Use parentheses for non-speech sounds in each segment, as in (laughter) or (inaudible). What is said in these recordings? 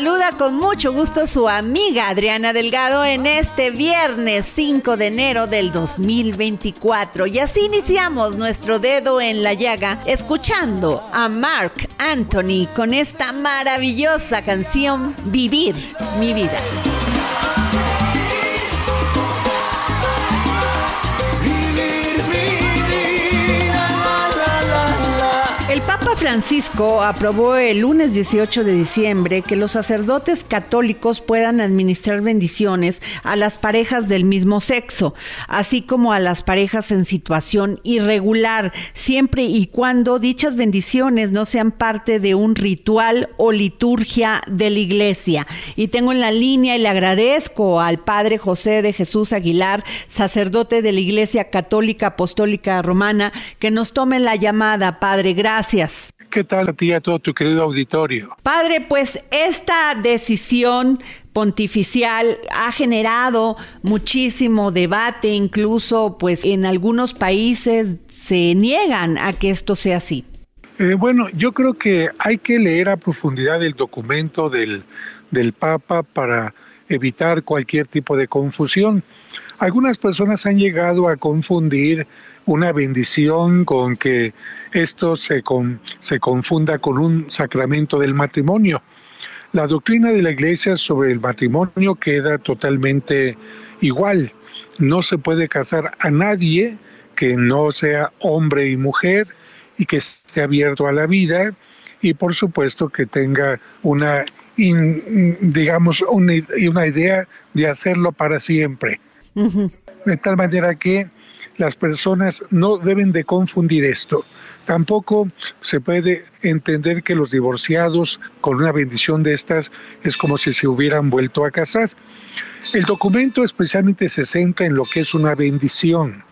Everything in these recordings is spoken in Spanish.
Saluda con mucho gusto su amiga Adriana Delgado en este viernes 5 de enero del 2024. Y así iniciamos nuestro dedo en la llaga escuchando a Mark Anthony con esta maravillosa canción Vivir mi vida. Francisco aprobó el lunes 18 de diciembre que los sacerdotes católicos puedan administrar bendiciones a las parejas del mismo sexo, así como a las parejas en situación irregular, siempre y cuando dichas bendiciones no sean parte de un ritual o liturgia de la iglesia. Y tengo en la línea y le agradezco al Padre José de Jesús Aguilar, sacerdote de la Iglesia Católica Apostólica Romana, que nos tome la llamada. Padre, gracias. ¿Qué tal a ti y a todo tu querido auditorio? Padre, pues esta decisión pontificial ha generado muchísimo debate, incluso pues en algunos países se niegan a que esto sea así. Eh, bueno, yo creo que hay que leer a profundidad el documento del, del Papa para evitar cualquier tipo de confusión. Algunas personas han llegado a confundir una bendición con que esto se, con- se confunda con un sacramento del matrimonio. La doctrina de la Iglesia sobre el matrimonio queda totalmente igual. No se puede casar a nadie que no sea hombre y mujer y que esté abierto a la vida y por supuesto que tenga una, digamos, una, una idea de hacerlo para siempre. De tal manera que las personas no deben de confundir esto. Tampoco se puede entender que los divorciados con una bendición de estas es como si se hubieran vuelto a casar. El documento especialmente se centra en lo que es una bendición.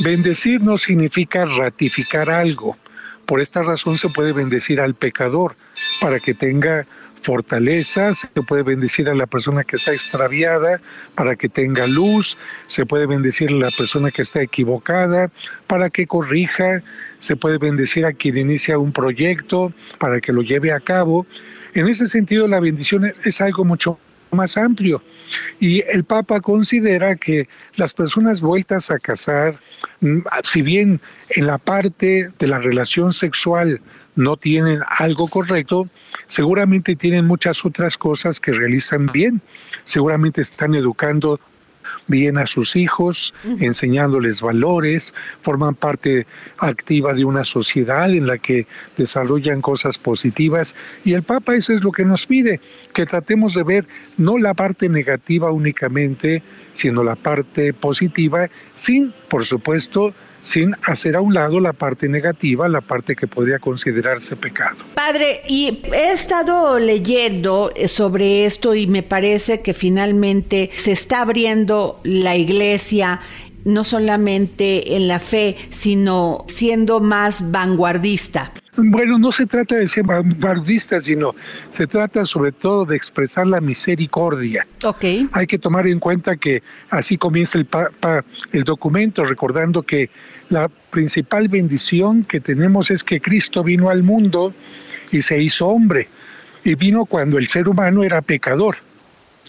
Bendecir no significa ratificar algo. Por esta razón se puede bendecir al pecador para que tenga fortaleza, se puede bendecir a la persona que está extraviada para que tenga luz, se puede bendecir a la persona que está equivocada para que corrija, se puede bendecir a quien inicia un proyecto para que lo lleve a cabo. En ese sentido, la bendición es algo mucho más amplio. Y el Papa considera que las personas vueltas a casar, mm, si bien en la parte de la relación sexual no tienen algo correcto, seguramente tienen muchas otras cosas que realizan bien. Seguramente están educando bien a sus hijos, enseñándoles valores, forman parte activa de una sociedad en la que desarrollan cosas positivas y el Papa eso es lo que nos pide, que tratemos de ver no la parte negativa únicamente, sino la parte positiva, sin, por supuesto, sin hacer a un lado la parte negativa, la parte que podría considerarse pecado. Padre, y he estado leyendo eh, sobre esto y me parece que finalmente se está abriendo la iglesia no solamente en la fe, sino siendo más vanguardista. Bueno, no se trata de ser vanguardista, sino se trata sobre todo de expresar la misericordia. Ok. Hay que tomar en cuenta que así comienza el, el documento, recordando que la principal bendición que tenemos es que Cristo vino al mundo y se hizo hombre. Y vino cuando el ser humano era pecador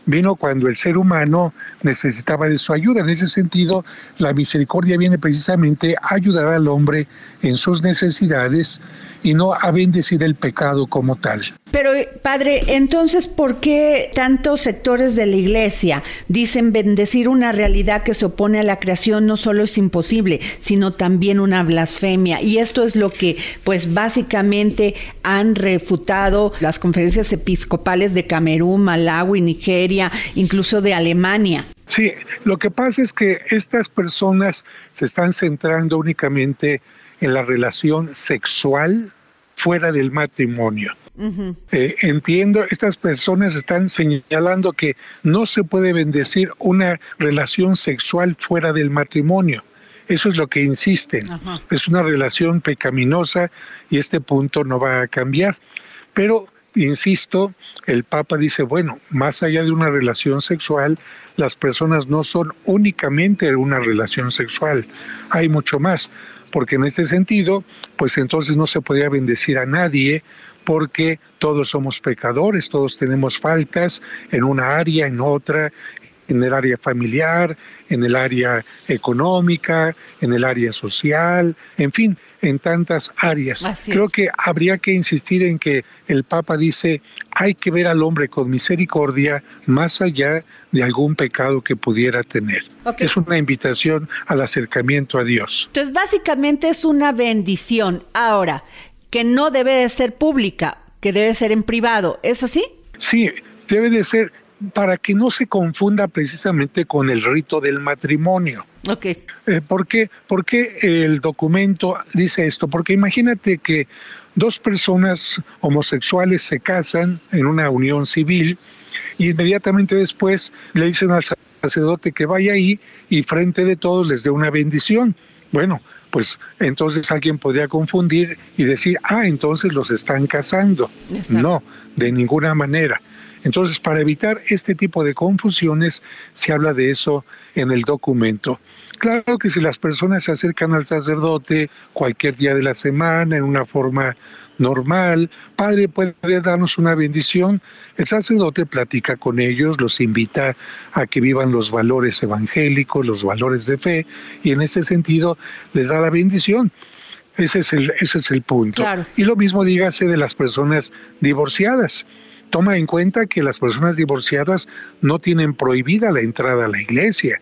vino cuando el ser humano necesitaba de su ayuda. En ese sentido, la misericordia viene precisamente a ayudar al hombre en sus necesidades y no a bendecir el pecado como tal. Pero, padre, entonces, ¿por qué tantos sectores de la iglesia dicen bendecir una realidad que se opone a la creación no solo es imposible, sino también una blasfemia? Y esto es lo que, pues, básicamente han refutado las conferencias episcopales de Camerún, Malawi, Nigeria, incluso de Alemania. Sí, lo que pasa es que estas personas se están centrando únicamente en la relación sexual fuera del matrimonio. Eh, entiendo, estas personas están señalando que no se puede bendecir una relación sexual fuera del matrimonio. Eso es lo que insisten. Es una relación pecaminosa y este punto no va a cambiar. Pero, insisto, el Papa dice, bueno, más allá de una relación sexual, las personas no son únicamente una relación sexual, hay mucho más porque en ese sentido, pues entonces no se podría bendecir a nadie porque todos somos pecadores, todos tenemos faltas en una área, en otra, en el área familiar, en el área económica, en el área social, en fin, en tantas áreas. Creo que habría que insistir en que el Papa dice, hay que ver al hombre con misericordia más allá de algún pecado que pudiera tener. Es una invitación al acercamiento a Dios. Entonces, básicamente es una bendición. Ahora, que no debe de ser pública, que debe ser en privado. ¿Es así? Sí, debe de ser para que no se confunda precisamente con el rito del matrimonio. Ok. Eh, ¿por, qué? ¿Por qué el documento dice esto? Porque imagínate que dos personas homosexuales se casan en una unión civil y inmediatamente después le dicen al sacerdote que vaya ahí y frente de todos les dé una bendición. Bueno, pues entonces alguien podría confundir y decir, ah, entonces los están casando. No, de ninguna manera. Entonces, para evitar este tipo de confusiones, se habla de eso en el documento. Claro que si las personas se acercan al sacerdote cualquier día de la semana en una forma normal, Padre puede darnos una bendición, el sacerdote platica con ellos, los invita a que vivan los valores evangélicos, los valores de fe, y en ese sentido les da la bendición. Ese es el, ese es el punto. Y lo mismo dígase de las personas divorciadas toma en cuenta que las personas divorciadas no tienen prohibida la entrada a la iglesia.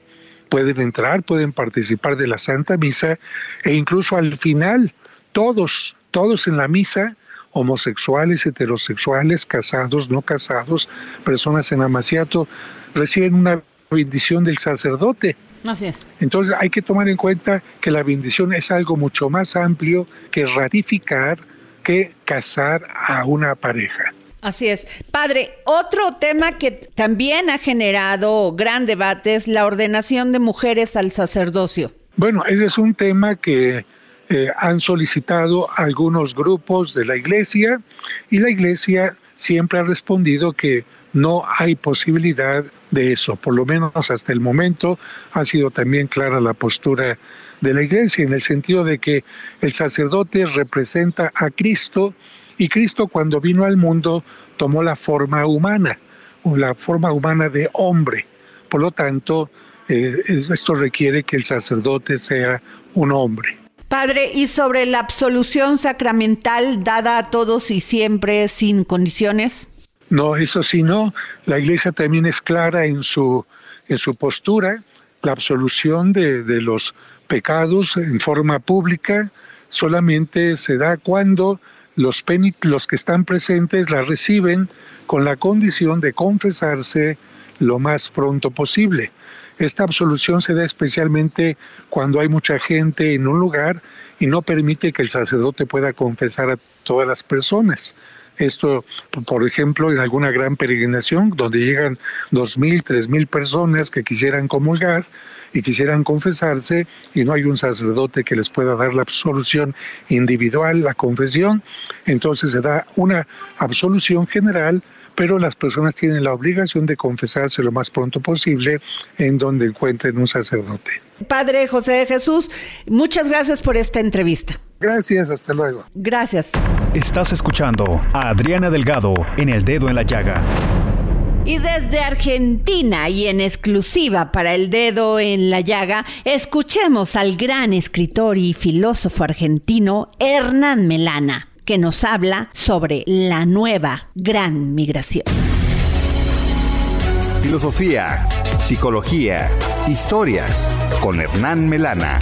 Pueden entrar, pueden participar de la Santa Misa e incluso al final, todos, todos en la misa, homosexuales, heterosexuales, casados, no casados, personas en amaciato, reciben una bendición del sacerdote. Así es. Entonces hay que tomar en cuenta que la bendición es algo mucho más amplio que ratificar que casar a una pareja. Así es. Padre, otro tema que también ha generado gran debate es la ordenación de mujeres al sacerdocio. Bueno, ese es un tema que eh, han solicitado algunos grupos de la iglesia y la iglesia siempre ha respondido que no hay posibilidad de eso. Por lo menos hasta el momento ha sido también clara la postura de la iglesia en el sentido de que el sacerdote representa a Cristo y Cristo cuando vino al mundo tomó la forma humana, la forma humana de hombre. Por lo tanto, eh, esto requiere que el sacerdote sea un hombre. Padre, ¿y sobre la absolución sacramental dada a todos y siempre sin condiciones? No, eso sí no. La iglesia también es clara en su, en su postura. La absolución de, de los pecados en forma pública solamente se da cuando los, los que están presentes la reciben con la condición de confesarse lo más pronto posible. Esta absolución se da especialmente cuando hay mucha gente en un lugar y no permite que el sacerdote pueda confesar a todas las personas. Esto, por ejemplo, en alguna gran peregrinación donde llegan dos mil, tres mil personas que quisieran comulgar y quisieran confesarse y no hay un sacerdote que les pueda dar la absolución individual, la confesión, entonces se da una absolución general pero las personas tienen la obligación de confesarse lo más pronto posible en donde encuentren un sacerdote. Padre José de Jesús, muchas gracias por esta entrevista. Gracias, hasta luego. Gracias. Estás escuchando a Adriana Delgado en El Dedo en la Llaga. Y desde Argentina y en exclusiva para El Dedo en la Llaga, escuchemos al gran escritor y filósofo argentino Hernán Melana que nos habla sobre la nueva gran migración. Filosofía, psicología, historias con Hernán Melana.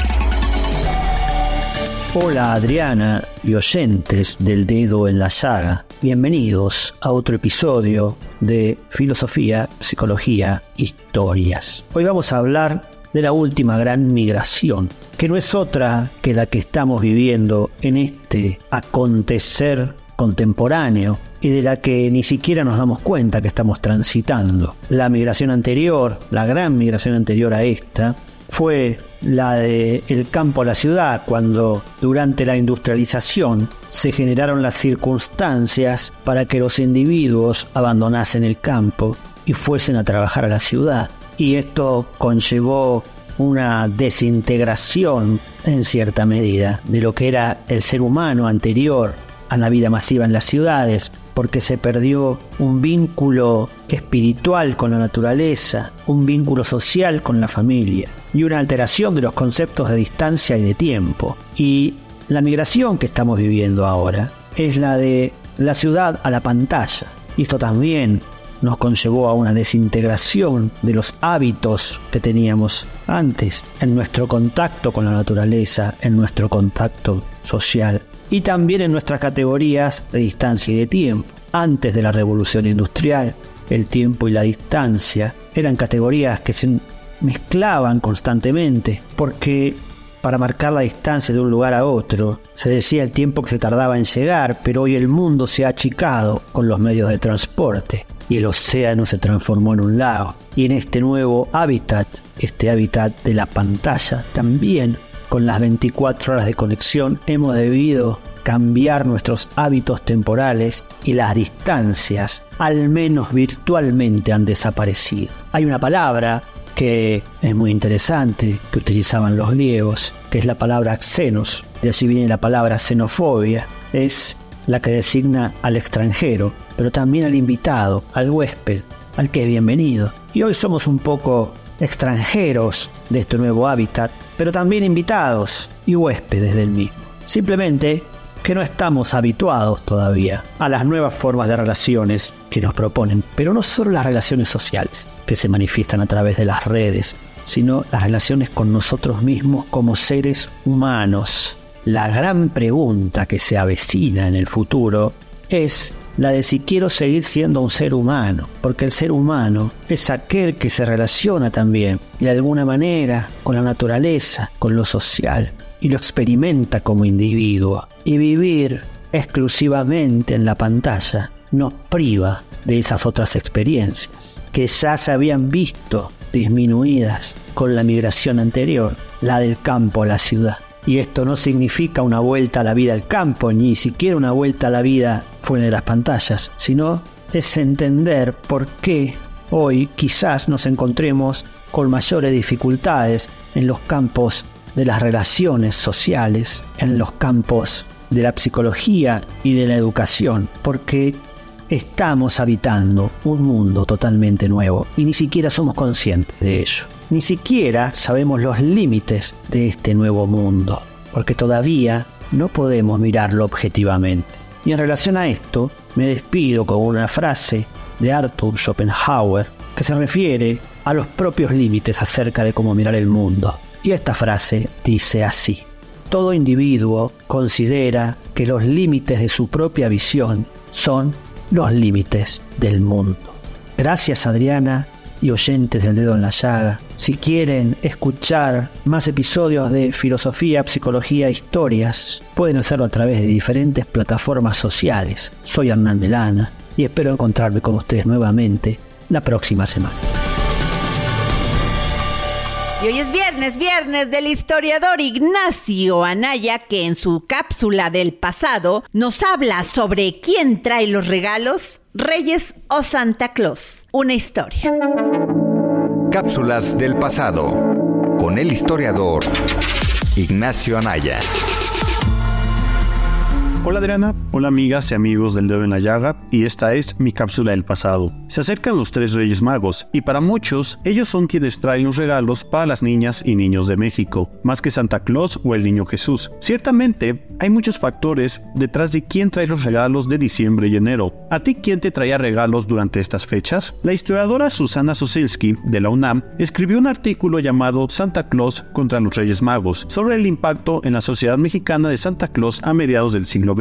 Hola Adriana y oyentes del dedo en la saga. Bienvenidos a otro episodio de Filosofía, Psicología, Historias. Hoy vamos a hablar de la última gran migración, que no es otra que la que estamos viviendo en este acontecer contemporáneo y de la que ni siquiera nos damos cuenta que estamos transitando. La migración anterior, la gran migración anterior a esta, fue la del el campo a la ciudad, cuando durante la industrialización se generaron las circunstancias para que los individuos abandonasen el campo y fuesen a trabajar a la ciudad. Y esto conllevó una desintegración en cierta medida de lo que era el ser humano anterior a la vida masiva en las ciudades, porque se perdió un vínculo espiritual con la naturaleza, un vínculo social con la familia y una alteración de los conceptos de distancia y de tiempo. Y la migración que estamos viviendo ahora es la de la ciudad a la pantalla. Y esto también nos conllevó a una desintegración de los hábitos que teníamos antes en nuestro contacto con la naturaleza, en nuestro contacto social y también en nuestras categorías de distancia y de tiempo. Antes de la revolución industrial, el tiempo y la distancia eran categorías que se mezclaban constantemente porque para marcar la distancia de un lugar a otro. Se decía el tiempo que se tardaba en llegar, pero hoy el mundo se ha achicado con los medios de transporte y el océano se transformó en un lago. Y en este nuevo hábitat, este hábitat de la pantalla, también con las 24 horas de conexión hemos debido cambiar nuestros hábitos temporales y las distancias, al menos virtualmente, han desaparecido. Hay una palabra que es muy interesante, que utilizaban los griegos, que es la palabra xenos, de allí viene la palabra xenofobia, es la que designa al extranjero, pero también al invitado, al huésped, al que es bienvenido. Y hoy somos un poco extranjeros de este nuevo hábitat, pero también invitados y huéspedes del mismo. Simplemente que no estamos habituados todavía a las nuevas formas de relaciones que nos proponen, pero no solo las relaciones sociales que se manifiestan a través de las redes, sino las relaciones con nosotros mismos como seres humanos, la gran pregunta que se avecina en el futuro es la de si quiero seguir siendo un ser humano, porque el ser humano es aquel que se relaciona también, de alguna manera, con la naturaleza, con lo social, y lo experimenta como individuo. Y vivir exclusivamente en la pantalla nos priva de esas otras experiencias, que ya se habían visto disminuidas con la migración anterior, la del campo a la ciudad. Y esto no significa una vuelta a la vida al campo, ni siquiera una vuelta a la vida fuera de las pantallas, sino es entender por qué hoy quizás nos encontremos con mayores dificultades en los campos de las relaciones sociales, en los campos de la psicología y de la educación, porque estamos habitando un mundo totalmente nuevo y ni siquiera somos conscientes de ello. Ni siquiera sabemos los límites de este nuevo mundo, porque todavía no podemos mirarlo objetivamente. Y en relación a esto, me despido con una frase de Arthur Schopenhauer que se refiere a los propios límites acerca de cómo mirar el mundo. Y esta frase dice así, todo individuo considera que los límites de su propia visión son los límites del mundo. Gracias Adriana y oyentes del dedo en la llaga. Si quieren escuchar más episodios de filosofía, psicología, historias, pueden hacerlo a través de diferentes plataformas sociales. Soy Hernán Melana y espero encontrarme con ustedes nuevamente la próxima semana. Hoy es viernes, viernes del historiador Ignacio Anaya, que en su cápsula del pasado nos habla sobre quién trae los regalos, Reyes o Santa Claus. Una historia. Cápsulas del pasado con el historiador Ignacio Anaya. Hola Adriana, hola amigas y amigos del dedo en la llaga, y esta es mi cápsula del pasado. Se acercan los tres Reyes Magos, y para muchos, ellos son quienes traen los regalos para las niñas y niños de México, más que Santa Claus o el Niño Jesús. Ciertamente, hay muchos factores detrás de quién trae los regalos de diciembre y enero. ¿A ti quién te traía regalos durante estas fechas? La historiadora Susana Sosinski, de la UNAM, escribió un artículo llamado Santa Claus contra los Reyes Magos, sobre el impacto en la sociedad mexicana de Santa Claus a mediados del siglo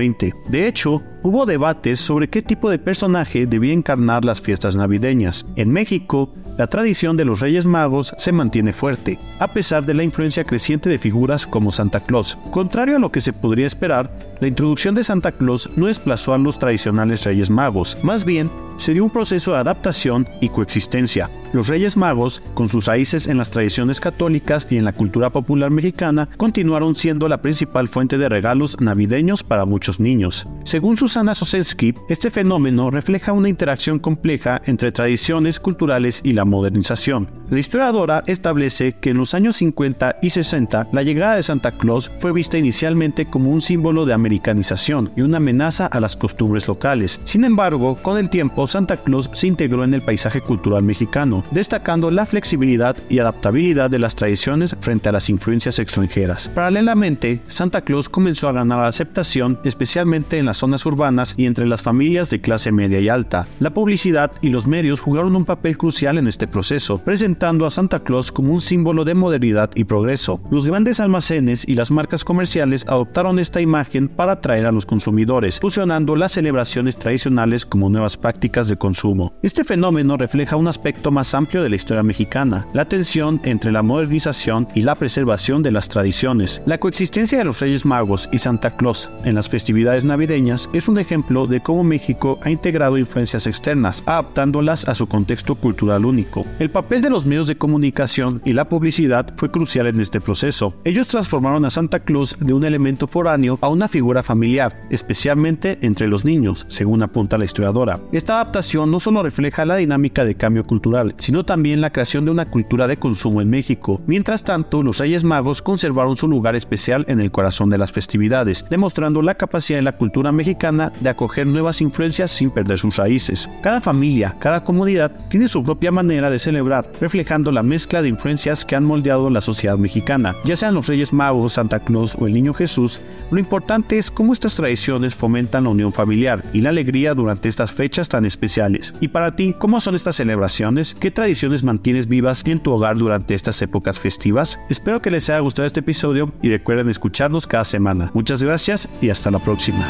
De hecho, hubo debates sobre qué tipo de personaje debía encarnar las fiestas navideñas. En México, la tradición de los Reyes Magos se mantiene fuerte, a pesar de la influencia creciente de figuras como Santa Claus. Contrario a lo que se podría esperar, la introducción de Santa Claus no desplazó a los tradicionales Reyes Magos, más bien se dio un proceso de adaptación y coexistencia. Los Reyes Magos, con sus raíces en las tradiciones católicas y en la cultura popular mexicana, continuaron siendo la principal fuente de regalos navideños para muchos niños. Según Susana Sosensky, este fenómeno refleja una interacción compleja entre tradiciones culturales y la modernización. La historiadora establece que en los años 50 y 60 la llegada de Santa Claus fue vista inicialmente como un símbolo de americanización y una amenaza a las costumbres locales. Sin embargo, con el tiempo Santa Claus se integró en el paisaje cultural mexicano, destacando la flexibilidad y adaptabilidad de las tradiciones frente a las influencias extranjeras. Paralelamente, Santa Claus comenzó a ganar aceptación especialmente en las zonas urbanas y entre las familias de clase media y alta. La publicidad y los medios jugaron un papel crucial en este proceso, presentando a Santa Claus como un símbolo de modernidad y progreso. Los grandes almacenes y las marcas comerciales adoptaron esta imagen para atraer a los consumidores, fusionando las celebraciones tradicionales como nuevas prácticas de consumo. Este fenómeno refleja un aspecto más amplio de la historia mexicana, la tensión entre la modernización y la preservación de las tradiciones. La coexistencia de los Reyes Magos y Santa Claus en las festividades navideñas es un ejemplo de cómo México ha integrado influencias externas, adaptándolas a su contexto cultural único. El papel de los medios de comunicación y la publicidad fue crucial en este proceso. Ellos transformaron a Santa Claus de un elemento foráneo a una figura familiar, especialmente entre los niños, según apunta la historiadora. Esta adaptación no solo refleja la dinámica de cambio cultural, sino también la creación de una cultura de consumo en México. Mientras tanto, los Reyes Magos conservaron su lugar especial en el corazón de las festividades, demostrando la capacidad de la cultura mexicana de acoger nuevas influencias sin perder sus raíces. Cada familia, cada comunidad tiene su propia manera de celebrar, reflejando la mezcla de influencias que han moldeado la sociedad mexicana. Ya sean los Reyes Magos, Santa Claus o el Niño Jesús, lo importante es cómo estas tradiciones fomentan la unión familiar y la alegría durante estas fechas tan especiales. Y para ti, ¿cómo son estas celebraciones? ¿Qué tradiciones mantienes vivas en tu hogar durante estas épocas festivas? Espero que les haya gustado este episodio y recuerden escucharnos cada semana. Muchas gracias y hasta la próxima.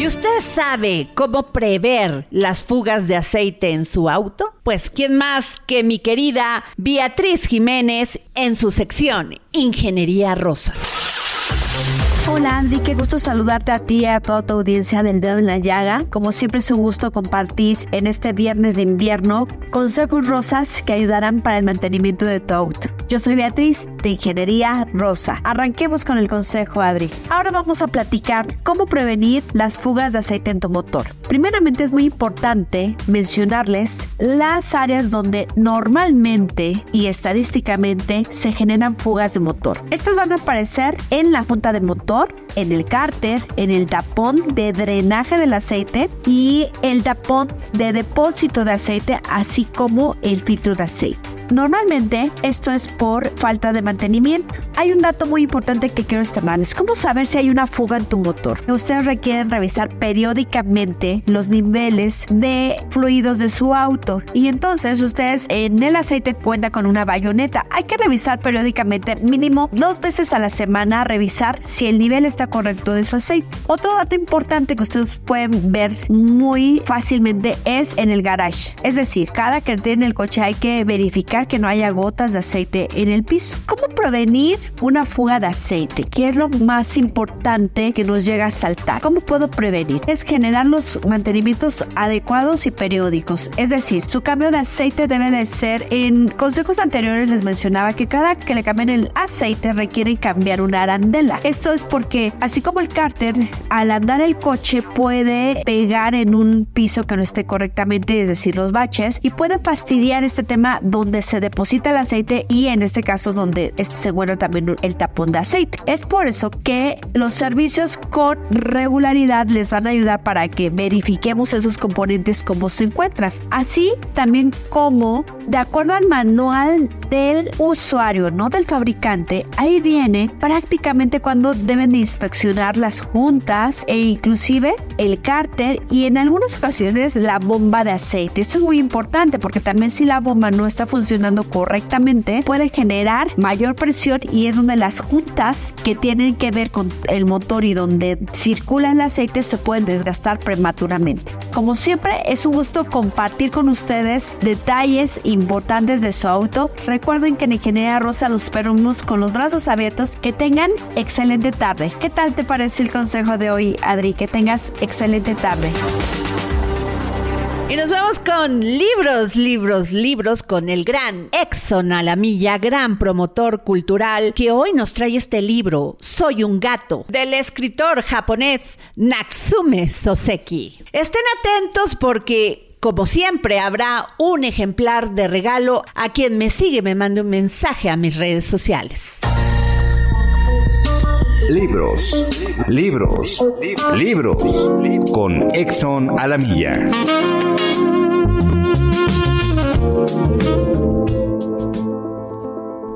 ¿Y usted sabe cómo prever las fugas de aceite en su auto? Pues quién más que mi querida Beatriz Jiménez en su sección Ingeniería Rosa. Hola Andy, qué gusto saludarte a ti y a toda tu audiencia del dedo en la llaga. Como siempre es un gusto compartir en este viernes de invierno consejos rosas que ayudarán para el mantenimiento de tu auto. Yo soy Beatriz de Ingeniería Rosa. Arranquemos con el consejo Adri. Ahora vamos a platicar cómo prevenir las fugas de aceite en tu motor. Primeramente es muy importante mencionarles las áreas donde normalmente y estadísticamente se generan fugas de motor. Estas van a aparecer en la junta de motor, en el cárter, en el tapón de drenaje del aceite y el tapón de depósito de aceite, así como el filtro de aceite. Normalmente esto es por falta de mantenimiento. Hay un dato muy importante que quiero externarles. ¿Cómo saber si hay una fuga en tu motor? Ustedes requieren revisar periódicamente los niveles de fluidos de su auto y entonces ustedes en el aceite cuenta con una bayoneta. Hay que revisar periódicamente mínimo dos veces a la semana revisar si el nivel está correcto de su aceite. Otro dato importante que ustedes pueden ver muy fácilmente es en el garage. Es decir, cada que tiene el coche hay que verificar que no haya gotas de aceite en el piso. ¿Cómo prevenir una fuga de aceite? ¿Qué es lo más importante que nos llega a saltar? ¿Cómo puedo prevenir? Es generar los mantenimientos adecuados y periódicos. Es decir, su cambio de aceite debe de ser en consejos anteriores les mencionaba que cada que le cambien el aceite requiere cambiar una arandela. Esto es porque así como el cárter al andar el coche puede pegar en un piso que no esté correctamente, es decir, los baches y puede fastidiar este tema donde se deposita el aceite y en este caso donde se guarda también el tapón de aceite. Es por eso que los servicios con regularidad les van a ayudar para que verifiquemos esos componentes como se encuentran. Así también como de acuerdo al manual del usuario, no del fabricante, ahí viene prácticamente cuando deben de inspeccionar las juntas e inclusive el cárter y en algunas ocasiones la bomba de aceite. Esto es muy importante porque también si la bomba no está funcionando correctamente puede generar mayor presión y es donde las juntas que tienen que ver con el motor y donde circula el aceite se pueden desgastar prematuramente. Como siempre es un gusto compartir con ustedes detalles importantes de su auto. Recuerden que en Ingeniería Rosa los esperamos con los brazos abiertos. Que tengan excelente tarde. ¿Qué tal te parece el consejo de hoy, Adri? Que tengas excelente tarde. Y nos vamos con libros, libros, libros con el gran Exxon Alamilla, gran promotor cultural, que hoy nos trae este libro, Soy un gato, del escritor japonés Natsume Soseki. Estén atentos porque como siempre, habrá un ejemplar de regalo a quien me sigue, me mande un mensaje a mis redes sociales. Libros, libros, libros, con Exxon Alamilla.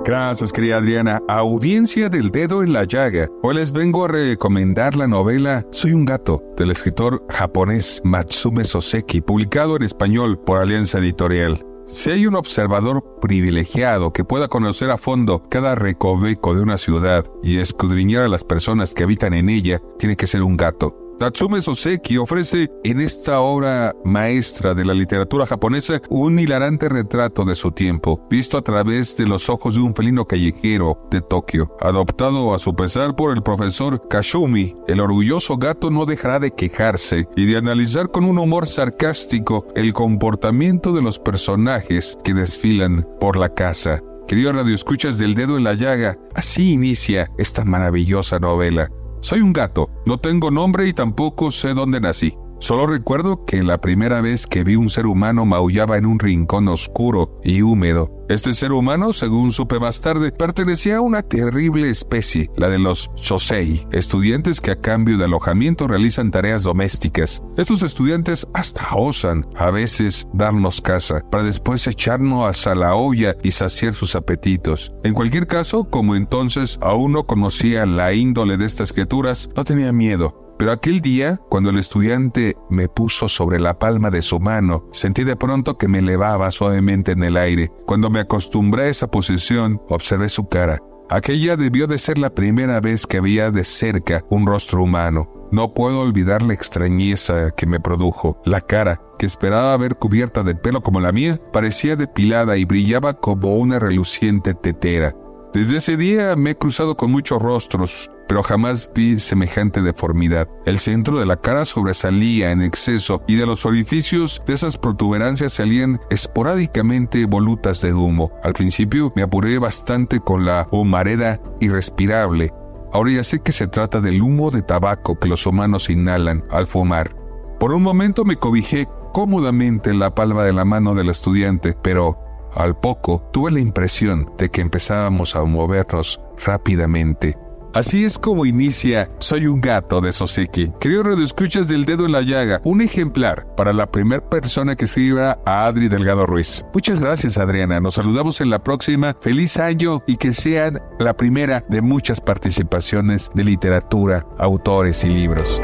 Gracias, querida Adriana. Audiencia del dedo en la llaga. Hoy les vengo a recomendar la novela Soy un gato, del escritor japonés Matsume Soseki, publicado en español por Alianza Editorial. Si hay un observador privilegiado que pueda conocer a fondo cada recoveco de una ciudad y escudriñar a las personas que habitan en ella, tiene que ser un gato. Natsume Soseki ofrece en esta obra maestra de la literatura japonesa un hilarante retrato de su tiempo, visto a través de los ojos de un felino callejero de Tokio. Adoptado a su pesar por el profesor Kashumi, el orgulloso gato no dejará de quejarse y de analizar con un humor sarcástico el comportamiento de los personajes que desfilan por la casa. Querido Radio Escuchas del Dedo en la Llaga, así inicia esta maravillosa novela. Soy un gato, no tengo nombre y tampoco sé dónde nací. Solo recuerdo que la primera vez que vi un ser humano maullaba en un rincón oscuro y húmedo. Este ser humano, según supe más tarde, pertenecía a una terrible especie, la de los shosei, estudiantes que a cambio de alojamiento realizan tareas domésticas. Estos estudiantes hasta osan, a veces, darnos casa, para después echarnos a la olla y saciar sus apetitos. En cualquier caso, como entonces aún no conocía la índole de estas criaturas, no tenía miedo, pero aquel día, cuando el estudiante me puso sobre la palma de su mano, sentí de pronto que me elevaba suavemente en el aire. Cuando me acostumbré a esa posición, observé su cara. Aquella debió de ser la primera vez que veía de cerca un rostro humano. No puedo olvidar la extrañeza que me produjo. La cara, que esperaba ver cubierta de pelo como la mía, parecía depilada y brillaba como una reluciente tetera. Desde ese día me he cruzado con muchos rostros, pero jamás vi semejante deformidad. El centro de la cara sobresalía en exceso y de los orificios de esas protuberancias salían esporádicamente volutas de humo. Al principio me apuré bastante con la humareda irrespirable. Ahora ya sé que se trata del humo de tabaco que los humanos inhalan al fumar. Por un momento me cobijé cómodamente en la palma de la mano del estudiante, pero al poco tuve la impresión de que empezábamos a movernos rápidamente. Así es como inicia Soy un gato de Soseki. Creo escuchas del dedo en la llaga, un ejemplar para la primera persona que escriba a Adri Delgado Ruiz. Muchas gracias Adriana, nos saludamos en la próxima. Feliz año y que sean la primera de muchas participaciones de literatura, autores y libros.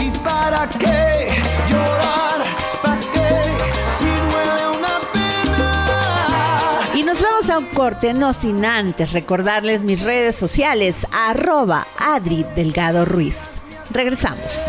¿Y para qué llorar? Corte, no sin antes recordarles mis redes sociales, arroba Adri Delgado Ruiz. Regresamos.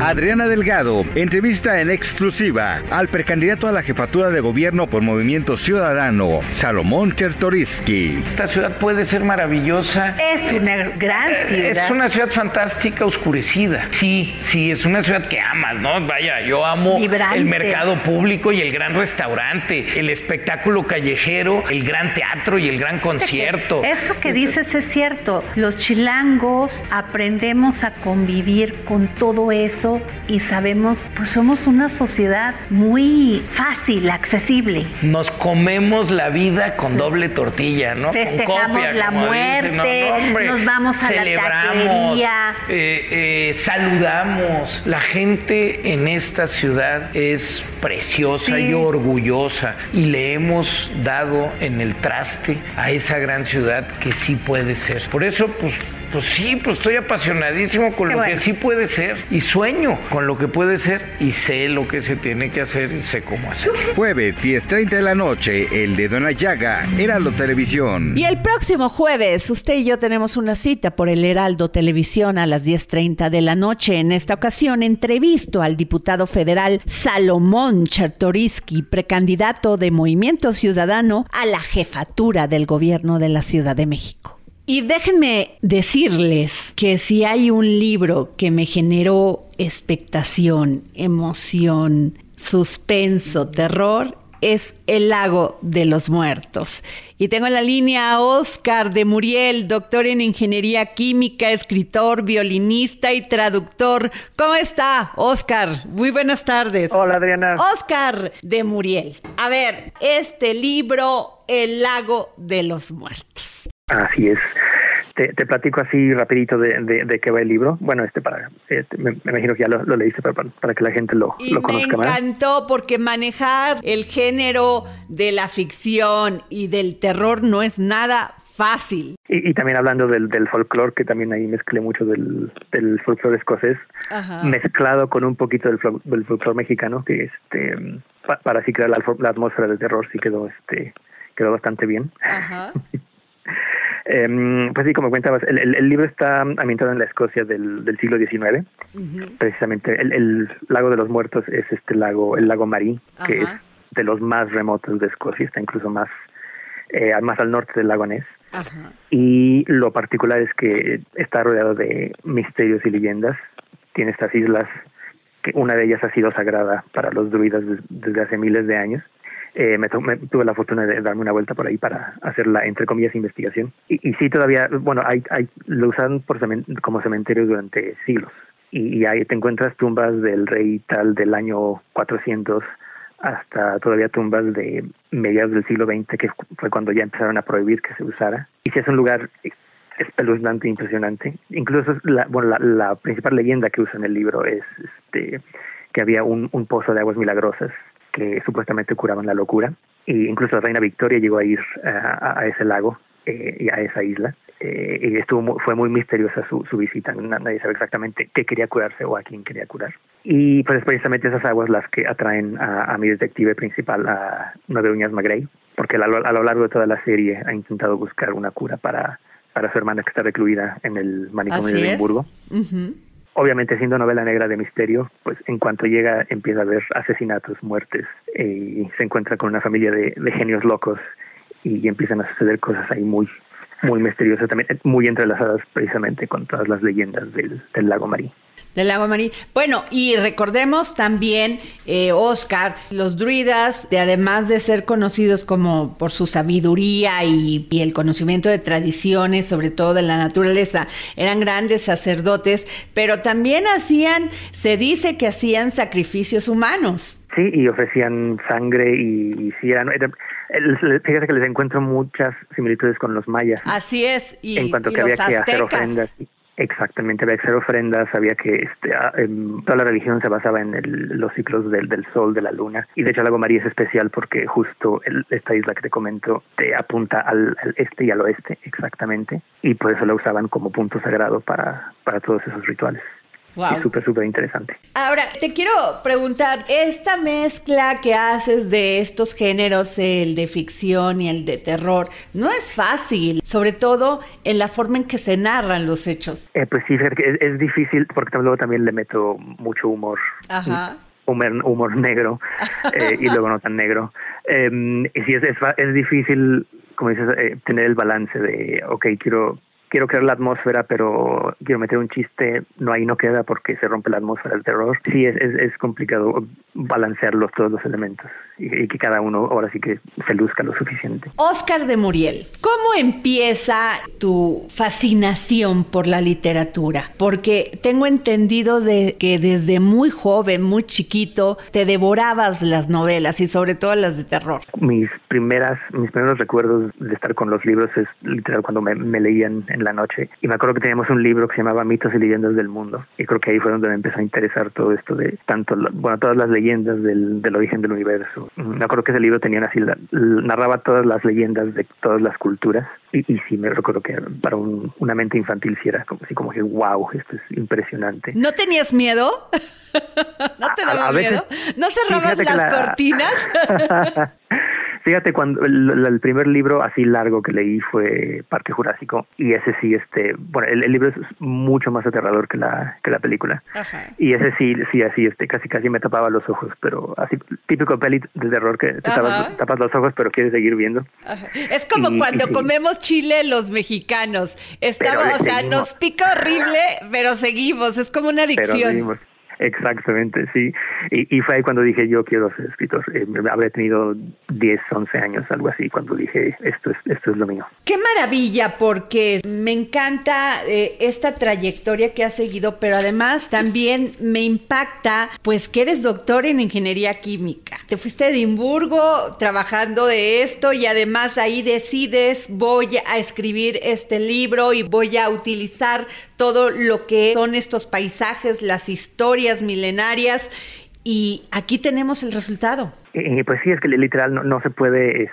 Adriana Delgado entrevista en exclusiva al precandidato a la jefatura de gobierno por Movimiento Ciudadano, Salomón Chertoriski. Esta ciudad puede ser maravillosa. Es una gran ciudad. Es una ciudad fantástica, oscurecida. Sí, sí, es una ciudad que amas, ¿no? Vaya, yo amo Vibrante. el mercado público y el gran restaurante, el espectáculo callejero, el gran teatro y el gran concierto. Eso que dices es cierto. Los chilangos aprendemos a convivir con todo eso y sabemos, pues somos una sociedad muy fácil, accesible. Nos comemos la vida con doble tortilla, ¿no? Con Festejamos copia, la como dicen, muerte, nos vamos a la celebramos, taquería. eh, eh, saludamos. La gente en esta ciudad es preciosa Sí. y orgullosa y le hemos dado en el traste a esa gran ciudad que sí puede ser. Por eso, pues. Pues sí, pues estoy apasionadísimo con Qué lo bueno. que sí puede ser y sueño con lo que puede ser y sé lo que se tiene que hacer y sé cómo hacerlo. Jueves 10.30 de la noche, El Dedo en la Llaga, Heraldo Televisión. Y el próximo jueves, usted y yo tenemos una cita por el Heraldo Televisión a las 10.30 de la noche. En esta ocasión, entrevisto al diputado federal Salomón Chertoriski, precandidato de Movimiento Ciudadano a la jefatura del gobierno de la Ciudad de México. Y déjenme decirles que si hay un libro que me generó expectación, emoción, suspenso, terror, es El lago de los muertos. Y tengo en la línea a Oscar de Muriel, doctor en ingeniería química, escritor, violinista y traductor. ¿Cómo está, Oscar? Muy buenas tardes. Hola, Adriana. Oscar de Muriel. A ver, este libro, El lago de los muertos. Así es. Te, te platico así rapidito de, de, de qué va el libro. Bueno, este para, este, me, me imagino que ya lo, lo leíste, pero para, para que la gente lo, Y lo me conozca más. encantó porque manejar el género de la ficción y del terror no es nada fácil. Y, y también hablando del, del folclore, que también ahí mezclé mucho del, del folclore escocés, Ajá. mezclado con un poquito del, del folclore mexicano, que este pa- para así crear la atmósfera de terror sí quedó este quedó bastante bien. Ajá. (laughs) Em, pues sí, como comentabas, el, el- el libro está ambientado en la Escocia del, del siglo XIX. Precisamente, el, el lago de los muertos es este lago, el lago Marí, que es de los más remotos de Escocia, está incluso más, eh, más al norte del lago Ness. Ajá. Y lo particular es que está rodeado de misterios y leyendas. Tiene estas islas, que una de ellas ha sido sagrada para los druidas des- desde hace miles de años. Eh, me, me- tuve la fortuna de darme una vuelta por ahí para hacer la, entre comillas, investigación. Y, y sí, todavía, bueno, hay, lo usan por cemen- como cementerio durante siglos. Y, ahí te encuentras tumbas del rey tal del año 400 hasta todavía tumbas de mediados del siglo XX, que fue cuando ya empezaron a prohibir que se usara. Y sí es un lugar espeluznante, impresionante. Incluso la, bueno, la, principal leyenda que usa en el libro es este, que había un pozo de aguas milagrosas que supuestamente curaban la locura. Y incluso la reina Victoria llegó a ir a, a ese lago eh, y a esa isla. Eh, y estuvo fue muy misteriosa su, su visita. Na- Nadie sabe exactamente qué quería curarse o a quién quería curar. Y pues precisamente esas aguas las que atraen a, a mi detective principal, a Nueve Uñas Magrey, porque a lo, a lo largo de toda la serie ha intentado buscar una cura para, para su hermana que está recluida en el manicomio Así de es. Edimburgo. Ujú. Obviamente siendo novela negra de misterio, pues en cuanto llega empieza a haber asesinatos, muertes eh, y se encuentra con una familia de, de genios locos y empiezan a suceder cosas ahí muy muy misteriosas también, eh, muy entrelazadas precisamente con todas las leyendas del, del lago Marí. Del lago Marí. Bueno, y recordemos también, eh, Oscar, los druidas, de, además de ser conocidos como por su sabiduría y, y el conocimiento de tradiciones, sobre todo de la naturaleza, eran grandes sacerdotes, pero también hacían, se dice que hacían sacrificios humanos. Sí, y ofrecían sangre y, y sí, eran, fíjate que les encuentro muchas similitudes con los mayas. Así es, y, en cuanto y que había los que hacer aztecas. ofrendas. Exactamente, había que hacer ofrendas, había que este, ah, em, toda la religión se basaba en el- los ciclos del, del sol, de la luna. Y de hecho, el lago María es especial porque justo el- esta isla que te comento te apunta al, al este y al oeste, exactamente. Y por eso la usaban como punto sagrado para, para todos esos rituales. Wow. Y súper, súper interesante. Ahora, te quiero preguntar, esta mezcla que haces de estos géneros, el de ficción y el de terror, no es fácil, sobre todo en la forma en que se narran los hechos. Eh, pues sí, es, es difícil porque luego también le meto mucho humor. Ajá. humor, humor negro (laughs) eh, y luego no tan negro. Eh, y sí, es, es difícil, como dices, eh, tener el balance de, ok, quiero quiero crear la atmósfera, pero quiero meter un chiste, no ahí no queda porque se rompe la atmósfera del terror. Sí, es, es, es complicado balancear los, todos los elementos y, y que cada uno ahora sí que se luzca lo suficiente. Oscar de Muriel, ¿cómo empieza tu fascinación por la literatura? Porque tengo entendido de que desde muy joven, muy chiquito, te devorabas las novelas y sobre todo las de terror. Mis primeras, mis primeros recuerdos de estar con los libros es literal cuando me, me leían en la noche. Y me acuerdo que teníamos un libro que se llamaba Mitos y Leyendas del Mundo. Y creo que ahí fue donde me empezó a interesar todo esto de tanto, bueno, todas las leyendas del, del origen del universo. Mm, Me acuerdo que ese libro tenía así, narraba todas las leyendas de todas las culturas. Y, y sí, me recuerdo que para un- una mente infantil sí era como así como que, wow, esto es impresionante. ¿No tenías miedo? (laughs) ¿No te A- a daba veces- miedo? ¿No cerrabas las la- cortinas? (laughs) (laughs) Fíjate, cuando el, el primer libro así largo que leí fue Parque Jurásico y ese sí, este, bueno, el, el libro es mucho más aterrador que la que la película y ese sí, sí, así, este, casi casi me tapaba los ojos, pero así típico peli de terror que te tapas, tapas los ojos pero quieres seguir viendo. Es como Y- cuando comemos chile los mexicanos. Estamos, Pero o sea, seguimos. nos pica horrible, pero seguimos. Es como una Pero adicción. seguimos. Exactamente, sí. Y, fue ahí cuando dije, yo quiero ser escritor. Eh, tenido 10, 11 años, algo así, cuando dije, esto es, esto es lo mío. Qué maravilla, porque me encanta eh, esta trayectoria que has seguido, pero además también me impacta, pues que eres doctor en ingeniería química. Te fuiste a Edimburgo trabajando de esto y además ahí decides, voy a escribir este libro y voy a utilizar todo lo que son estos paisajes, las historias milenarias. Y aquí tenemos el resultado. Y, pues sí, es que literal no, no se puede, es-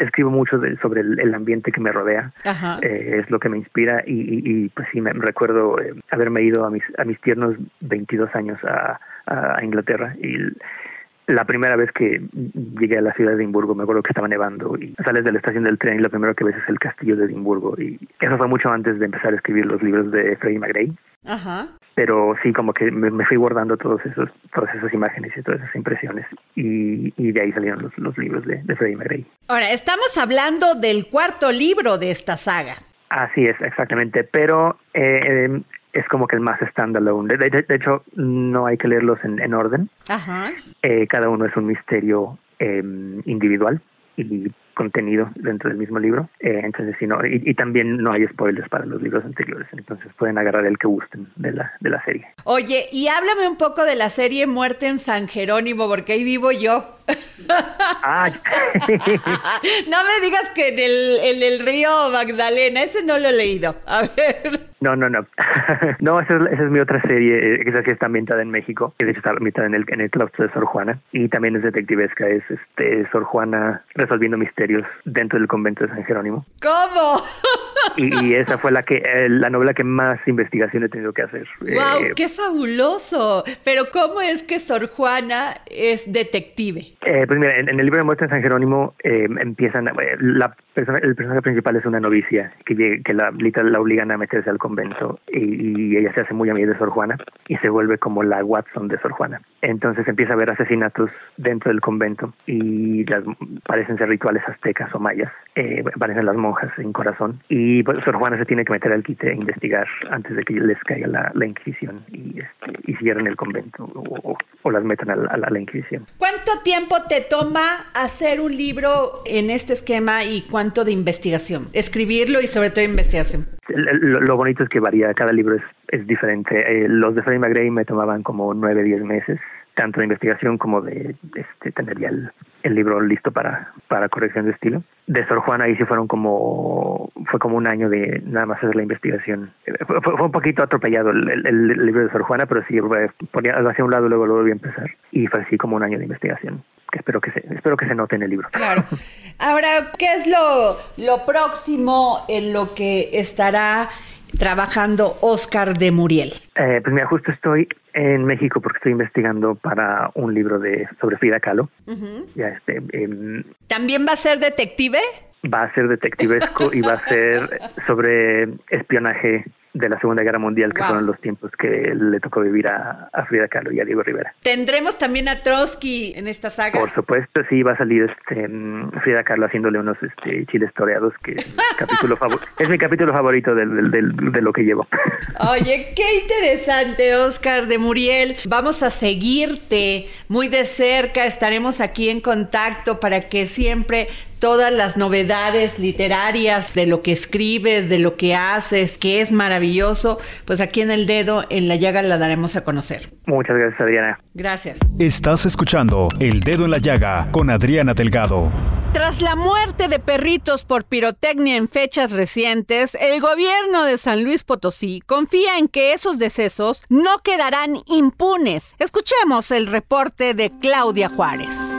escribo mucho de- sobre el, el ambiente que me rodea, Ajá. eh, es lo que me inspira y, y- y, pues sí, me recuerdo eh, haberme ido a mis, a mis tiernos 22 años a, a Inglaterra y la primera vez que llegué a la ciudad de Edimburgo, me acuerdo que estaba nevando y sales de la estación del tren y lo primero que ves es el castillo de Edimburgo. Y eso fue mucho antes de empezar a escribir los libros de Freddie McRae. Ajá. Pero sí, como que me, me fui guardando todos esos, todas esas imágenes y todas esas impresiones. Y, y de ahí salieron los, los libros de, de Freddie McRae. Ahora, estamos hablando del cuarto libro de esta saga. Así es, exactamente. Pero eh, es como que el más standalone. De, de, de hecho, no hay que leerlos en, en orden. Ajá. Eh, cada uno es un misterio eh, individual y contenido dentro del mismo libro. Eh, entonces, si no, y, y, también no hay spoilers para los libros anteriores. Entonces, pueden agarrar el que gusten de la, de la serie. Oye, y háblame un poco de la serie Muerte en San Jerónimo, porque ahí vivo yo. Ah, (laughs) no me digas que en el, en el río Magdalena, ese no lo he leído. A ver. No, no, no. (laughs) no, esa es, esa es mi otra serie, eh, que esa sí está ambientada en México, que de hecho está ambientada en el, en el claustro de Sor Juana. Y también es detectivesca, es este Sor Juana resolviendo misterios dentro del convento de San Jerónimo. ¿Cómo? y, y esa fue la que eh, la novela que más investigación he tenido que hacer. ¡Wow! Eh, ¡Qué fabuloso! Pero ¿cómo es que Sor Juana es detective? Eh, pues mira, en, en, el libro de muerte en San Jerónimo empiezan, la el personaje principal es una novicia que, que la, la obligan a meterse al convento y, y, ella se hace muy amiga de Sor Juana y se vuelve como la Watson de Sor Juana. Entonces empieza a haber asesinatos dentro del convento y las, parecen ser rituales aztecas o mayas, eh, parecen las monjas en corazón y pues, Sor Juana se tiene que meter al quite e investigar antes de que les caiga la, la Inquisición y, este, y cierren el convento o, o las metan a la, a la Inquisición. ¿Cuánto tiempo te toma hacer un libro en este esquema y cuánto de investigación? Escribirlo y sobre todo investigación. Lo, lo bonito es que varía, cada libro es, es diferente. Eh, los de Freddie McGray me tomaban como nueve, diez meses, tanto de investigación como de este, tener ya el, el libro listo para, para corrección de estilo. De Sor Juana ahí sí fueron como, fue como un año de nada más hacer la investigación. Fue, fue un poquito atropellado el, el, el, libro de Sor Juana, pero sí, ponía hacia un lado y luego lo volví a empezar. Y fue así como un año de investigación que espero que se, espero que se note en el libro. Claro. Ahora, ¿qué es lo, lo próximo en lo que estará trabajando Oscar de Muriel? Eh, pues mira, justo estoy en México porque estoy investigando para un libro de sobre Frida Kahlo. Uh -huh. ya este, eh, ¿También va a ser detective? Va a ser detectivesco y va a ser sobre espionaje de la Segunda Guerra Mundial, que wow. fueron los tiempos que le tocó vivir a, a, Frida Kahlo y a Diego Rivera. ¿Tendremos también a Trotsky en esta saga? Por supuesto, sí, va a salir este, Frida Kahlo haciéndole unos este, chiles toreados, que es mi (laughs) capítulo, es mi capítulo favorito del, del, de lo que llevo. Oye, qué interesante, Oscar de Muriel. Vamos a seguirte muy de cerca, estaremos aquí en contacto para que siempre todas las novedades literarias de lo que escribes, de lo que haces, que es maravilloso, pues aquí en el dedo, en la llaga, la daremos a conocer. Muchas gracias, Adriana. Gracias. Estás escuchando El Dedo en la Llaga con Adriana Delgado. Tras la muerte de perritos por pirotecnia en fechas recientes, el gobierno de San Luis Potosí confía en que esos decesos no quedarán impunes. Escuchemos el reporte de Claudia Juárez.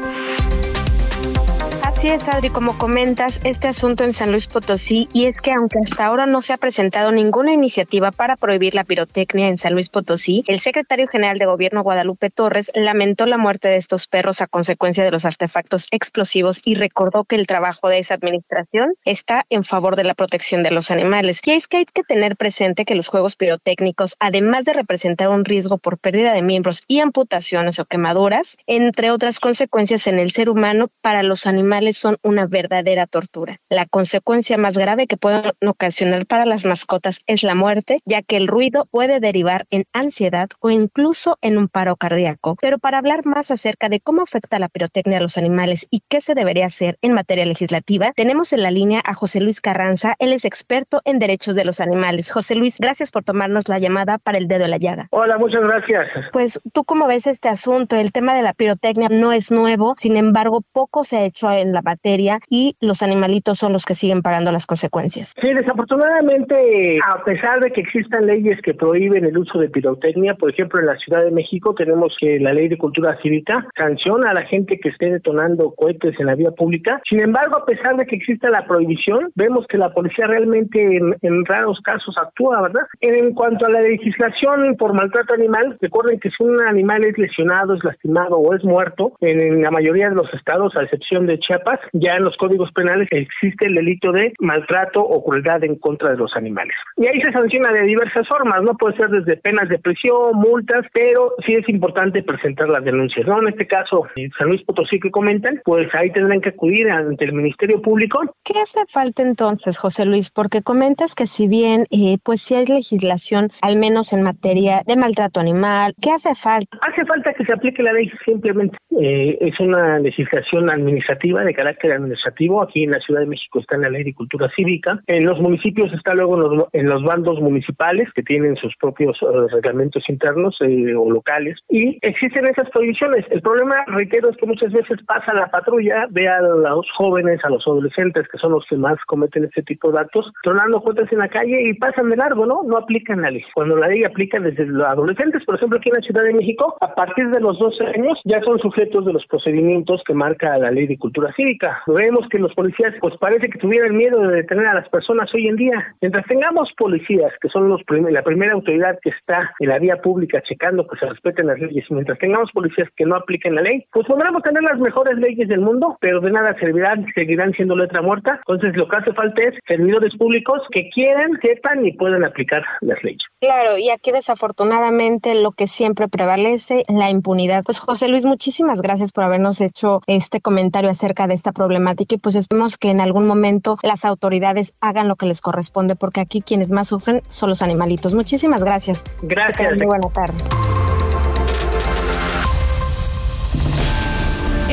Así es, Adri, como comentas, este asunto en San Luis Potosí, y es que aunque hasta ahora no se ha presentado ninguna iniciativa para prohibir la pirotecnia en San Luis Potosí, el secretario general de gobierno Guadalupe Torres lamentó la muerte de estos perros a consecuencia de los artefactos explosivos y recordó que el trabajo de esa administración está en favor de la protección de los animales. Y es que hay que tener presente que los juegos pirotécnicos, además de representar un riesgo por pérdida de miembros y amputaciones o quemaduras, entre otras consecuencias en el ser humano, para los animales son una verdadera tortura. La consecuencia más grave que pueden ocasionar para las mascotas es la muerte, ya que el ruido puede derivar en ansiedad o incluso en un paro cardíaco. Pero para hablar más acerca de cómo afecta la pirotecnia a los animales y qué se debería hacer en materia legislativa, tenemos en la línea a José Luis Carranza, él es experto en derechos de los animales. José Luis, gracias por tomarnos la llamada para el dedo de la llaga. Hola, muchas gracias. Pues tú cómo ves este asunto, el tema de la pirotecnia no es nuevo, sin embargo, poco se ha hecho en la materia y los animalitos son los que siguen pagando las consecuencias. Sí, desafortunadamente, a pesar de que existan leyes que prohíben el uso de pirotecnia, por ejemplo, en la Ciudad de México tenemos que la ley de cultura cívica sanciona a la gente que esté detonando cohetes en la vía pública. Sin embargo, a pesar de que exista la prohibición, vemos que la policía realmente en, en raros casos actúa, ¿verdad? En cuanto a la legislación por maltrato animal, recuerden que si un animal es lesionado, es lastimado o es muerto, en, en la mayoría de los estados, a excepción de Chiapas, ya en los códigos penales existe el delito de maltrato o crueldad en contra de los animales. Y ahí se sanciona de diversas formas, ¿no? Puede ser desde penas de prisión, multas, pero sí es importante presentar las denuncias, ¿no? En este caso, en San Luis Potosí que comentan, pues ahí tendrán que acudir ante el Ministerio Público. ¿Qué hace falta entonces, José Luis? Porque comentas que si bien, eh, pues sí hay legislación, al menos en materia de maltrato animal, ¿qué hace falta? Hace falta que se aplique la ley simplemente. Eh, es una legislación administrativa de carácter administrativo. Aquí en la Ciudad de México está en la ley de cultura cívica. En los municipios está luego en los, en los bandos municipales que tienen sus propios uh, reglamentos internos eh, o locales. Y existen esas prohibiciones. El problema, reitero, es que muchas veces pasa la patrulla, ve a los jóvenes, a los adolescentes, que son los que más cometen este tipo de actos, tronando cuentas en la calle y pasan de largo, ¿no? No aplican la ley. Cuando la ley aplica desde los adolescentes, por ejemplo, aquí en la Ciudad de México, a partir de los 12 años ya son sujetos de los procedimientos que marca la ley de cultura cívica. Vemos que los policías, pues parece que tuvieran miedo de detener a las personas hoy en día. Mientras tengamos policías, que son los prim la primera autoridad que está en la vía pública checando que se respeten las leyes, mientras tengamos policías que no apliquen la ley, pues podremos tener las mejores leyes del mundo, pero de nada servirán, seguirán siendo letra muerta. Entonces lo que hace falta es servidores públicos que quieran, sepan y puedan aplicar las leyes. Claro, y aquí desafortunadamente lo que siempre prevalece, la impunidad. Pues José Luis, muchísimas gracias por habernos hecho este comentario acerca de esta problemática y pues esperemos que en algún momento las autoridades hagan lo que les corresponde porque aquí quienes más sufren son los animalitos. Muchísimas gracias. Gracias. Muy buena tarde.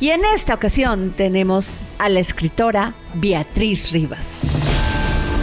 Y en esta ocasión tenemos a la escritora Beatriz Rivas.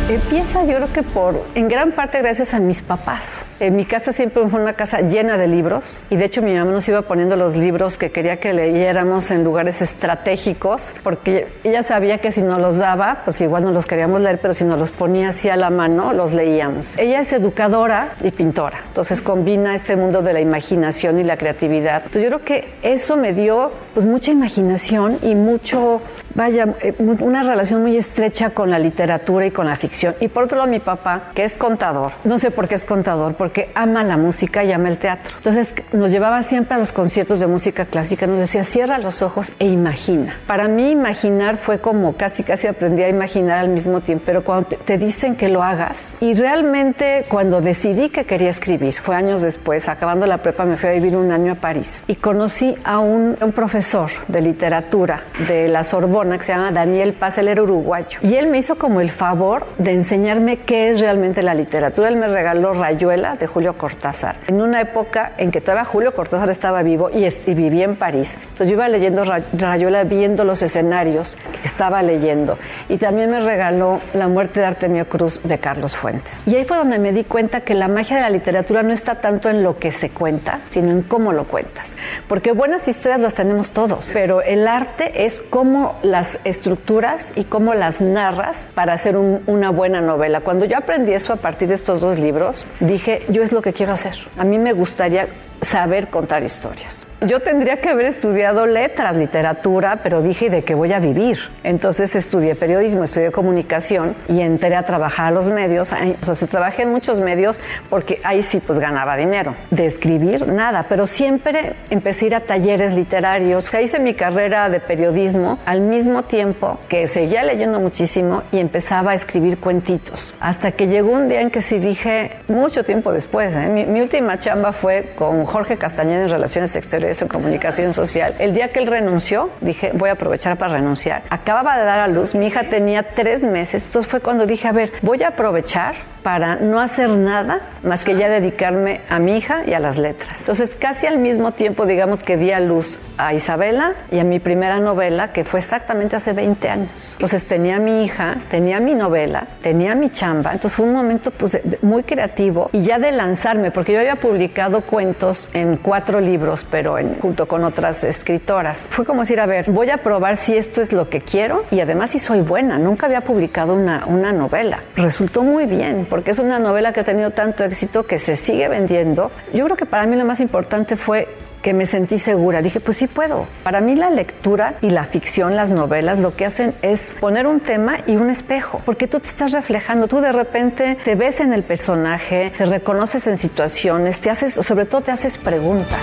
Empieza yo creo que por, en gran parte gracias a mis papás. En mi casa siempre fue una casa llena de libros y de hecho mi mamá nos iba poniendo los libros que quería que leyéramos en lugares estratégicos porque ella sabía que si nos los daba, pues igual no los queríamos leer, pero si nos los ponía así a la mano, los leíamos. Ella es educadora y pintora, entonces combina este mundo de la imaginación y la creatividad. Entonces yo creo que eso me dio pues mucha imaginación y mucho, vaya, eh, una relación muy estrecha con la literatura y con la ficción. Y por otro lado mi papá, que es contador, no sé por qué es contador, porque ama la música y ama el teatro. Entonces nos llevaba siempre a los conciertos de música clásica, nos decía, cierra los ojos e imagina. Para mí imaginar fue como casi, casi aprendí a imaginar al mismo tiempo, pero cuando te, te dicen que lo hagas, y realmente cuando decidí que quería escribir, fue años después, acabando la prepa me fui a vivir un año a París y conocí a un, un profesor de literatura de la Sorbona que se llama Daniel Paz, él era uruguayo, y él me hizo como el favor de enseñarme qué es realmente la literatura. Él me regaló Rayuela de Julio Cortázar, en una época en que todavía Julio Cortázar estaba vivo y, y vivía en París. Entonces yo iba leyendo Rayuela viendo los escenarios que estaba leyendo. Y también me regaló La muerte de Artemio Cruz de Carlos Fuentes. Y ahí fue donde me di cuenta que la magia de la literatura no está tanto en lo que se cuenta, sino en cómo lo cuentas. Porque buenas historias las tenemos todos, pero el arte es cómo las estructuras y cómo las narras para hacer un, una buena novela. Cuando yo aprendí eso a partir de estos dos libros, dije, yo es lo que quiero hacer. A mí me gustaría saber contar historias. Yo tendría que haber estudiado letras, literatura, pero dije, ¿de qué voy a vivir? Entonces estudié periodismo, estudié comunicación y entré a trabajar a los medios. O sea, trabajé en muchos medios porque ahí sí pues ganaba dinero. De escribir, nada, pero siempre empecé a ir a talleres literarios. O sea, hice mi carrera de periodismo al mismo tiempo que seguía leyendo muchísimo y empezaba a escribir cuentitos. Hasta que llegó un día en que sí dije, mucho tiempo después, ¿eh? mi, mi última chamba fue con Jorge Castañeda en Relaciones Exteriores y Comunicación Social. El día que él renunció, dije, voy a aprovechar para renunciar. Acababa de dar a luz, mi hija tenía tres meses, entonces fue cuando dije, a ver, voy a aprovechar para no hacer nada más que ya dedicarme a mi hija y a las letras. Entonces, casi al mismo tiempo, digamos que di a luz a Isabela y a mi primera novela, que fue exactamente hace 20 años. Entonces, tenía a mi hija, tenía mi novela, tenía mi chamba. Entonces, fue un momento pues, muy creativo y ya de lanzarme, porque yo había publicado cuentos en cuatro libros, pero junto con otras escritoras. Fue como decir, a ver, voy a probar si esto es lo que quiero y además si soy buena. Nunca había publicado una novela. Resultó muy bien, porque es una novela que ha tenido tanto éxito que se sigue vendiendo. Yo creo que para mí lo más importante fue que me sentí segura. Dije, pues sí puedo. Para mí la lectura y la ficción, las novelas, lo que hacen es poner un tema y un espejo, porque tú te estás reflejando, tú de repente te ves en el personaje, te reconoces en situaciones, te haces, sobre todo te haces preguntas.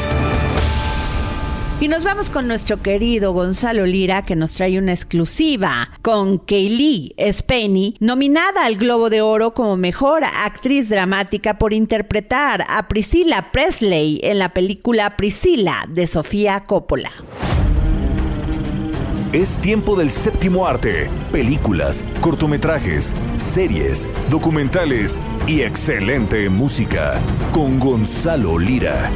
Y nos vamos con nuestro querido Gonzalo Lira, que nos trae una exclusiva con Kaylee Spenny, nominada al Globo de Oro como mejor actriz dramática por interpretar a Priscilla Presley en la película Priscilla de Sofía Coppola. Es tiempo del séptimo arte. Películas, cortometrajes, series, documentales y excelente música. Con Gonzalo Lira.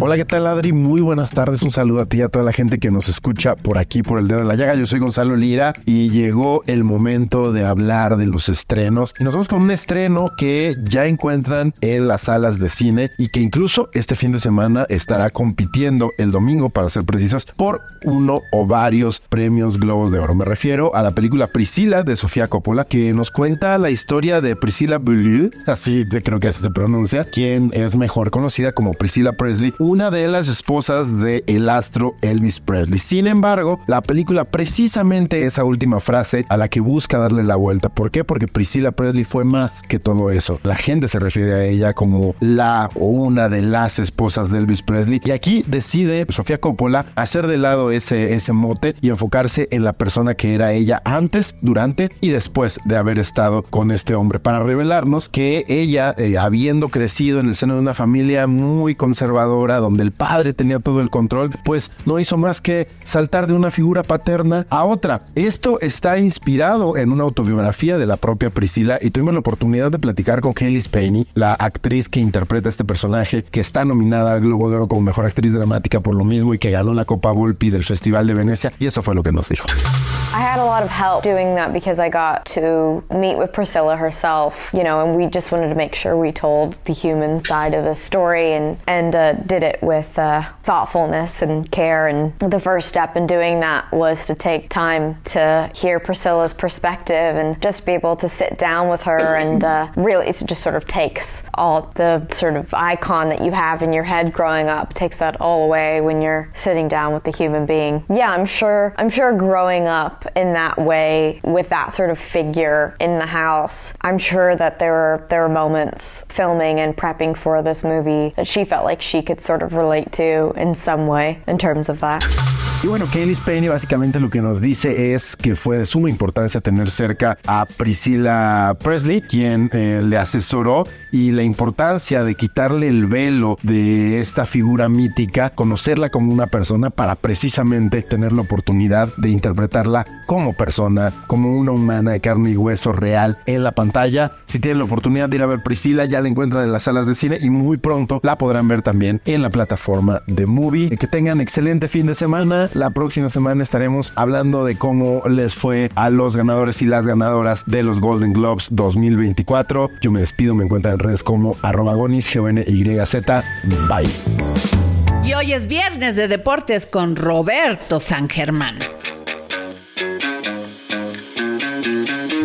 Hola, ¿qué tal Adri? Muy buenas tardes. Un saludo a ti y a toda la gente que nos escucha por aquí, por el dedo de la llaga. Yo soy Gonzalo Lira y llegó el momento de hablar de los estrenos. Y nos vamos con un estreno que ya encuentran en las salas de cine y que incluso este fin de semana estará compitiendo el domingo, para ser precisos, por uno o varios premios Globos de Oro. Me refiero a la película Priscila de Sofía Coppola, que nos cuenta la historia de Priscilla Beaulieu, así creo que así se pronuncia, quien es mejor conocida como Priscilla Presley, una de las esposas de el astro Elvis Presley. Sin embargo, la película precisamente esa última frase a la que busca darle la vuelta. ¿Por qué? Porque Priscilla Presley fue más que todo eso. La gente se refiere a ella como la o una de las esposas de Elvis Presley. Y aquí decide Sofía Coppola hacer de lado ese, ese mote y enfocarse en la persona que era ella antes, durante y después de haber estado con este hombre. Para revelarnos que ella, eh, habiendo crecido en el seno de una familia muy conservadora, donde el padre tenía todo el control, pues no hizo más que saltar de una figura paterna a otra. Esto está inspirado en una autobiografía de la propia Priscila y tuvimos la oportunidad de platicar con Kelly Spaney, la actriz que interpreta este personaje, que está nominada al Globo de Oro como mejor actriz dramática por lo mismo y que ganó la Copa Volpi del Festival de Venecia y eso fue lo que nos dijo. I had a lot of help doing that because I got to meet with Priscilla herself, you know, and we just wanted to make sure we told the human side of the story and and uh, did it with uh, thoughtfulness and care. And the first step in doing that was to take time to hear Priscilla's perspective and just be able to sit down with her and uh, really it just sort of takes all the sort of icon that you have in your head growing up, takes that all away when you're sitting down with the human being. Yeah, I'm sure. I'm sure growing up in that way with that sort of figure in the house, I'm sure that there were there were moments filming and prepping for this movie that she felt like she could sort of relate to in some way in terms of that. Y bueno, Kelly Spaney básicamente lo que nos dice es que fue de suma importancia tener cerca a Priscilla Presley, quien eh, le asesoró, y la importancia de quitarle el velo de esta figura mítica, conocerla como una persona para precisamente tener la oportunidad de interpretarla como persona, como una humana de carne y hueso real en la pantalla. Si tienen la oportunidad de ir a ver Priscilla, ya la encuentran en las salas de cine y muy pronto la podrán ver también en la plataforma de Movie. Que tengan excelente fin de semana. La próxima semana estaremos hablando de cómo les fue a los ganadores y las ganadoras de los Golden Globes 2024. Yo me despido, me encuentran en redes como arroba gonis, G-O-N-Y-Z. Bye. Y hoy es viernes de deportes con Roberto San Germán.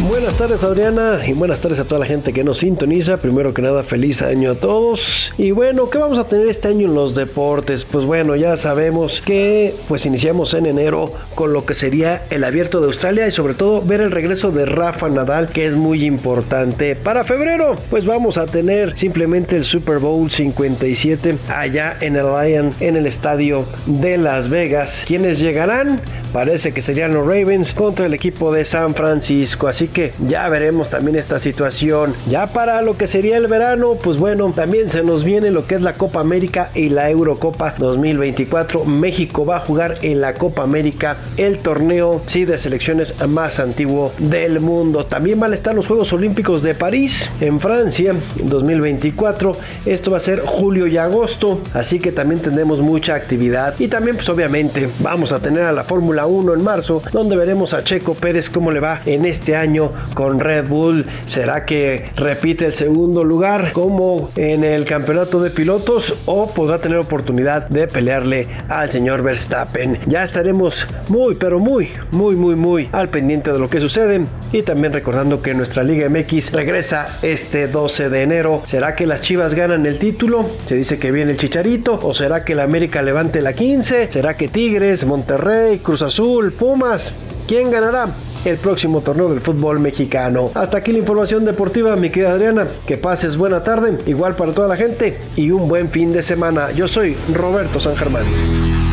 Buenas tardes Adriana y buenas tardes a toda la gente que nos sintoniza. Primero que nada, feliz año a todos. Y bueno, ¿qué vamos a tener este año en los deportes? Pues bueno, ya sabemos que pues iniciamos en enero con lo que sería el abierto de Australia y sobre todo ver el regreso de Rafa Nadal que es muy importante. Para febrero, pues vamos a tener simplemente el Super Bowl 57 allá en el Lion en el estadio de Las Vegas. ¿Quiénes llegarán? Parece que serían los Ravens contra el equipo de San Francisco. Así que ya veremos también esta situación. Ya para lo que sería el verano, pues bueno, también se nos viene lo que es la Copa América y la Eurocopa 2024. México va a jugar en la Copa América el torneo sí de selecciones más antiguo del mundo. También van a estar los Juegos Olímpicos de París en Francia en 2024. Esto va a ser julio y agosto, así que también tendremos mucha actividad y también pues obviamente vamos a tener a la Fórmula 1 en marzo, donde veremos a Checo Pérez cómo le va en este año con Red Bull. ¿Será que repite el segundo lugar como en el campeonato de pilotos o podrá tener oportunidad de pelearle al señor Verstappen? Ya estaremos muy, pero muy, muy, muy, muy al pendiente de lo que sucede y también recordando que nuestra Liga MX regresa este 12 de enero. ¿Será que las Chivas ganan el título? Se dice que viene el Chicharito o será que la América levante la 15? ¿Será que Tigres, Monterrey, Cruz Azul, Pumas? ¿Quién ganará? El próximo torneo del fútbol mexicano. Hasta aquí la información deportiva, mi querida Adriana. Que pases buena tarde, igual para toda la gente y un buen fin de semana. Yo soy Roberto San Germán.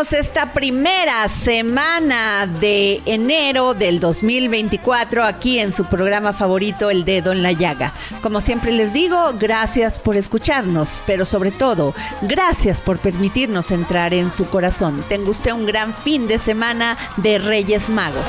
Esta primera semana de enero del 2024 aquí en su programa favorito El Dedo en la Llaga. Como siempre les digo, gracias por escucharnos, pero sobre todo, gracias por permitirnos entrar en su corazón. Tenga usted un gran fin de semana de Reyes Magos.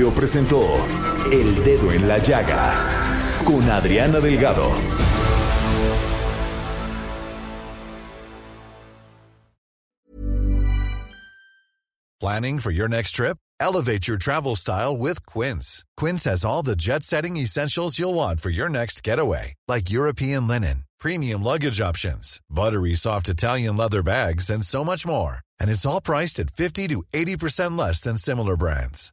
Radio presentó El Dedo en la Llaga con Adriana Delgado. Planning for your next trip? Elevate your travel style with Quince. Quince has all the jet setting essentials you'll want for your next getaway, like European linen, premium luggage options, buttery soft Italian leather bags, and so much more. And it's all priced at 50 to 80% less than similar brands.